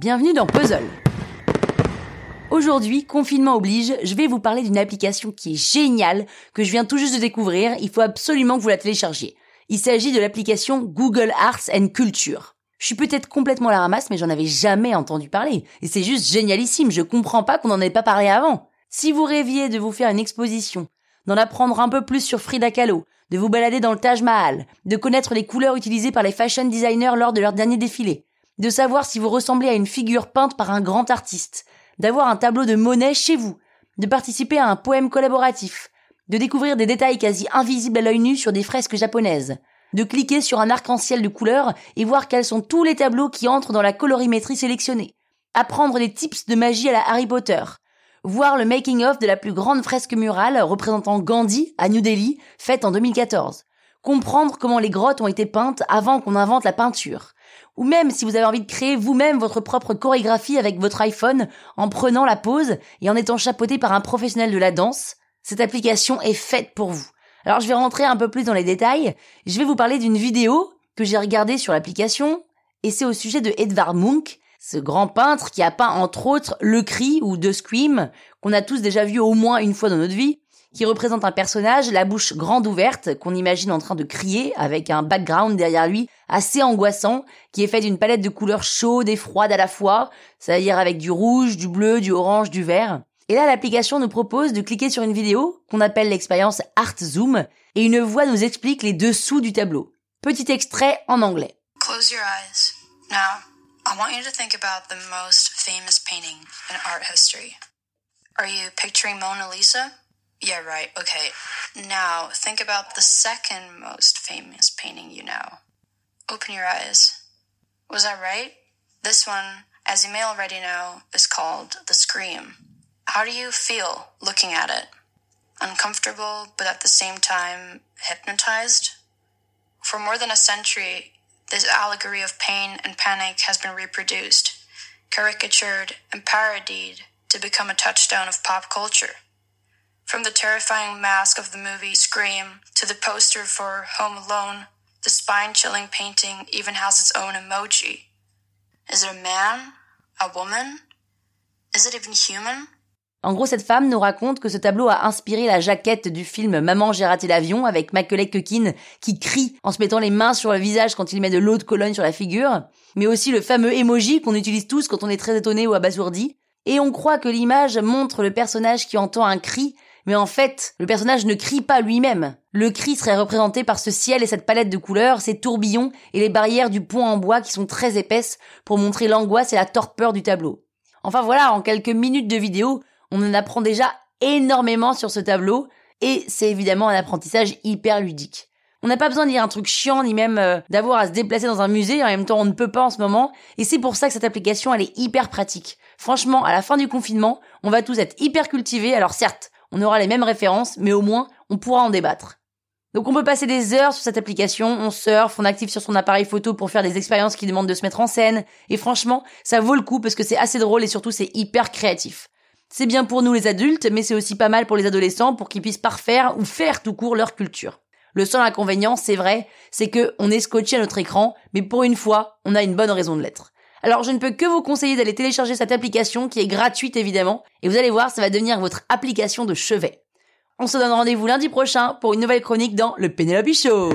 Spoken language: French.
Bienvenue dans Puzzle. Aujourd'hui, confinement oblige, je vais vous parler d'une application qui est géniale, que je viens tout juste de découvrir, il faut absolument que vous la téléchargiez. Il s'agit de l'application Google Arts and Culture. Je suis peut-être complètement à la ramasse, mais j'en avais jamais entendu parler. Et c'est juste génialissime, je comprends pas qu'on n'en ait pas parlé avant. Si vous rêviez de vous faire une exposition, d'en apprendre un peu plus sur Frida Kahlo, de vous balader dans le Taj Mahal, de connaître les couleurs utilisées par les fashion designers lors de leur dernier défilé, de savoir si vous ressemblez à une figure peinte par un grand artiste, d'avoir un tableau de Monet chez vous, de participer à un poème collaboratif, de découvrir des détails quasi invisibles à l'œil nu sur des fresques japonaises, de cliquer sur un arc-en-ciel de couleurs et voir quels sont tous les tableaux qui entrent dans la colorimétrie sélectionnée, apprendre des tips de magie à la Harry Potter, voir le making-of de la plus grande fresque murale représentant Gandhi à New Delhi, faite en 2014, comprendre comment les grottes ont été peintes avant qu'on invente la peinture, ou même si vous avez envie de créer vous-même votre propre chorégraphie avec votre iPhone en prenant la pause et en étant chapeauté par un professionnel de la danse, cette application est faite pour vous. Alors je vais rentrer un peu plus dans les détails. Je vais vous parler d'une vidéo que j'ai regardée sur l'application et c'est au sujet de Edvard Munch, ce grand peintre qui a peint entre autres Le Cri ou The Scream qu'on a tous déjà vu au moins une fois dans notre vie qui représente un personnage, la bouche grande ouverte, qu'on imagine en train de crier, avec un background derrière lui assez angoissant, qui est fait d'une palette de couleurs chaudes et froides à la fois, c'est-à-dire avec du rouge, du bleu, du orange, du vert. Et là, l'application nous propose de cliquer sur une vidéo, qu'on appelle l'expérience Art Zoom, et une voix nous explique les dessous du tableau. Petit extrait en anglais. Close your eyes. Now, I want you to think about the most famous painting in art history. Are you picturing Mona Lisa? Yeah, right. Okay. Now, think about the second most famous painting you know. Open your eyes. Was I right? This one, as you may already know, is called The Scream. How do you feel looking at it? Uncomfortable, but at the same time hypnotized? For more than a century, this allegory of pain and panic has been reproduced, caricatured, and parodied to become a touchstone of pop culture. From the terrifying mask of the movie Scream to the poster for Home Alone, the spine chilling painting even has its own emoji. Is it a man? A woman? Is it even human? En gros, cette femme nous raconte que ce tableau a inspiré la jaquette du film Maman, j'ai raté l'avion avec Macaulay Culkin qui crie en se mettant les mains sur le visage quand il met de l'eau de Cologne sur la figure, mais aussi le fameux emoji qu'on utilise tous quand on est très étonné ou abasourdi. Et on croit que l'image montre le personnage qui entend un cri mais en fait, le personnage ne crie pas lui-même. Le cri serait représenté par ce ciel et cette palette de couleurs, ces tourbillons et les barrières du pont en bois qui sont très épaisses pour montrer l'angoisse et la torpeur du tableau. Enfin voilà, en quelques minutes de vidéo, on en apprend déjà énormément sur ce tableau, et c'est évidemment un apprentissage hyper ludique. On n'a pas besoin de dire un truc chiant ni même euh, d'avoir à se déplacer dans un musée, en même temps on ne peut pas en ce moment, et c'est pour ça que cette application elle est hyper pratique. Franchement, à la fin du confinement, on va tous être hyper cultivés, alors certes, on aura les mêmes références, mais au moins, on pourra en débattre. Donc on peut passer des heures sur cette application, on surfe, on active sur son appareil photo pour faire des expériences qui demandent de se mettre en scène, et franchement, ça vaut le coup parce que c'est assez drôle et surtout c'est hyper créatif. C'est bien pour nous les adultes, mais c'est aussi pas mal pour les adolescents pour qu'ils puissent parfaire ou faire tout court leur culture. Le seul inconvénient, c'est vrai, c'est que on est scotché à notre écran, mais pour une fois, on a une bonne raison de l'être. Alors je ne peux que vous conseiller d'aller télécharger cette application qui est gratuite évidemment, et vous allez voir, ça va devenir votre application de chevet. On se donne rendez-vous lundi prochain pour une nouvelle chronique dans le Penelope Show.